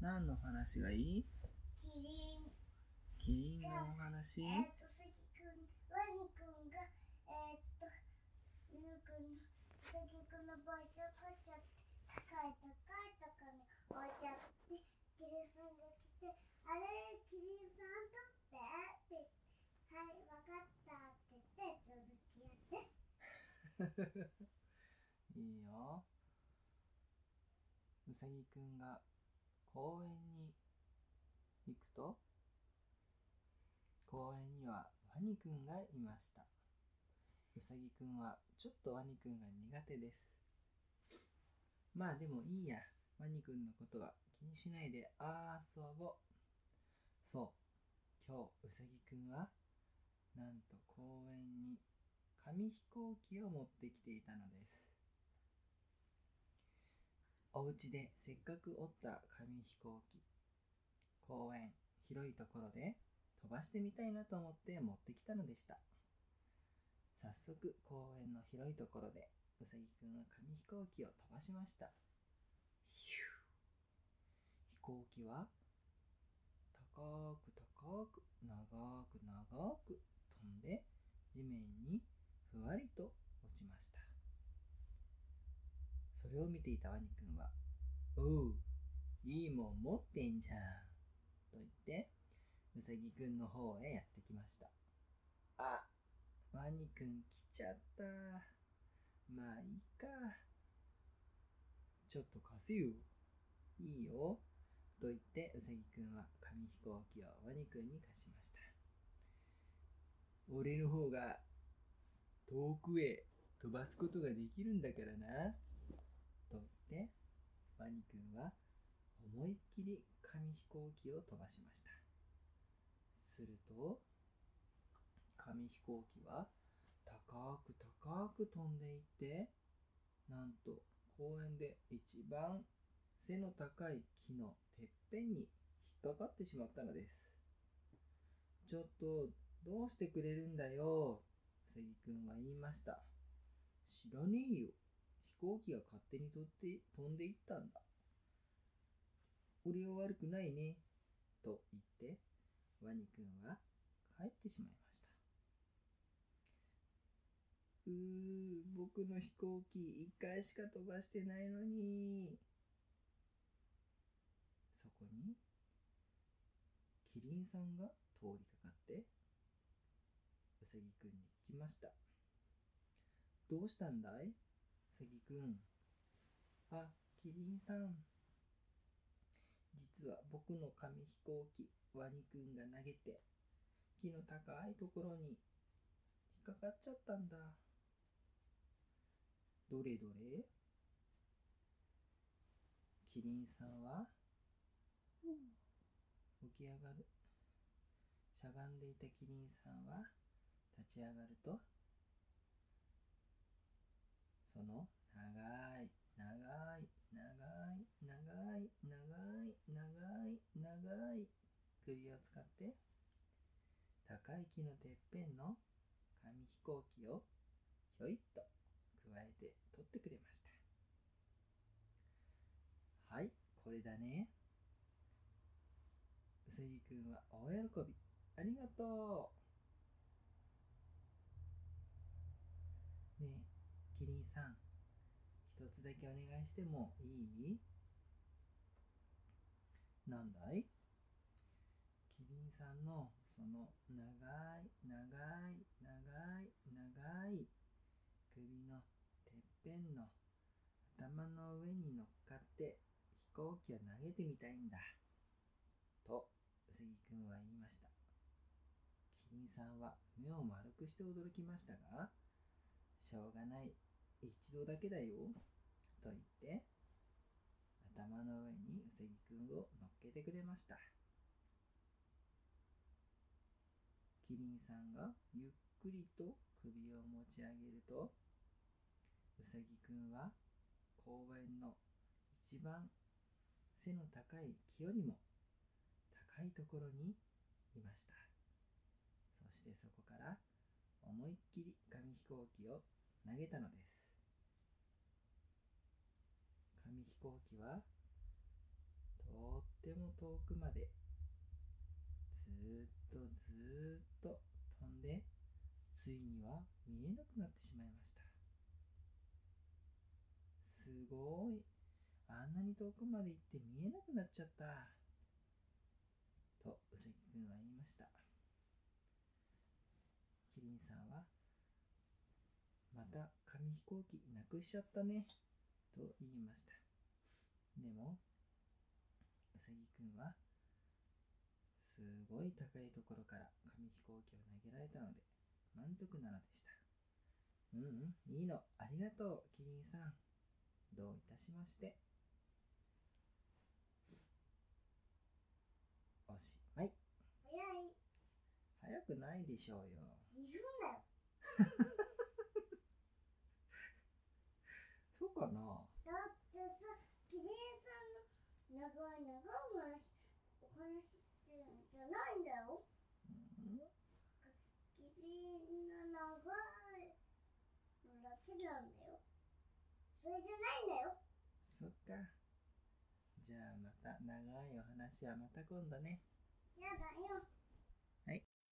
何の話がいい？キリン。キリンのお話？えっ、と関くんワニくんがえっ、とぬくん関くんの場所取っちゃって高い高いとこに置いちゃってキリンさんが来てあれキリンさん取ってってはいわかったって言って続きやって。いいよ。うさぎくんが公園に行くと公園にはワニくんがいました。うさぎくんはちょっとワニくんが苦手です。まあでもいいや。ワニくんのことは気にしないで。遊ぼう。そう。今日うさぎくんはなんと公園に紙飛行機を持ってきていたのです。お家でせっかく折った紙飛行機公園広いところで飛ばしてみたいなと思って持ってきたのでした。早速公園の広いところでうさぎくんは紙飛行機を飛ばしました。飛行機は高く高く長く長く飛んで地面にふわりと落ちましたそれを見ていたワニくんは「おういいもん持ってんじゃん」と言ってうさぎくんの方へやってきましたあワニくん来ちゃった。まあいいか。ちょっと貸せよ。いいよ。と言ってうさぎくんは紙飛行機をワニくんに貸しました。俺の方が遠くへ飛ばすことができるんだからな。てワニくんは思いっきり紙飛行機を飛ばしました。すると紙飛行機は高く高く飛んでいってなんと公園で一番背の高い木のてっぺんに引っかかってしまったのです。ちょっとどうしてくれるんだようさぎくんは言いました。知らねえよ。行機が勝手に飛って飛んでいったんだ。俺は悪くないね。と言ってワニくんは帰ってしまいました。うー僕の飛行機1回しか飛ばしてないのに。そこにキリンさんが通りかかってうさぎくんに聞きました。どうしたんだい？うさぎくんあキリンさん。実は僕の紙飛行機ワニくんが投げて木の高いところに引っかかっちゃったんだ。どれどれ？キリンさんは？起き上がる。しゃがんでいたキリンさんは？立ち上がると？その？長い長い長い長い長い長い長い。首を使って。高い木のてっぺんの紙飛行機をひょいっと加えて取ってくれました。はいこれだね。うさぎくんは大喜び。ありがとうねえキリンさん。一つだけお願いしてもいい？なんだい？キリンさんのその長い長い長い長い首のてっぺんの頭の上に乗っかって飛行機を投げてみたいんだ。とうさぎくんは言いました。キリンさんは目を丸くして驚きましたがしょうがない。一度だけだよ。と言って頭の上にうさぎくんを乗っけてくれました。キリンさんがゆっくりと首を持ち上げるとうさぎくんは公園の一番背の高い木よりも高いところにいました。そしてそこから思いっきり紙飛行機を投げたのです紙飛行機はとっても遠くまでずっとずっと飛んでついには見えなくなってしまいました。すごい。あんなに遠くまで行って見えなくなっちゃった。とうさぎくんは言いました。キリンさんはまた紙飛行機なくしちゃったね。と言いました。でもうさぎくんはすごい高いところから紙飛行機を投げられたので満足なのでした。うんうんいいの。ありがとうキリンさん。どういたしまして。おしまい。早い。早くないでしょうよ。2分だよ。そうかなだってさキリンさんの長い長い話お話してるんじゃないんだよ。うんキリンの長いのだけなんだよ。それじゃないんだよ。そっか。じゃあまた長いお話はまた今度ね。やだよ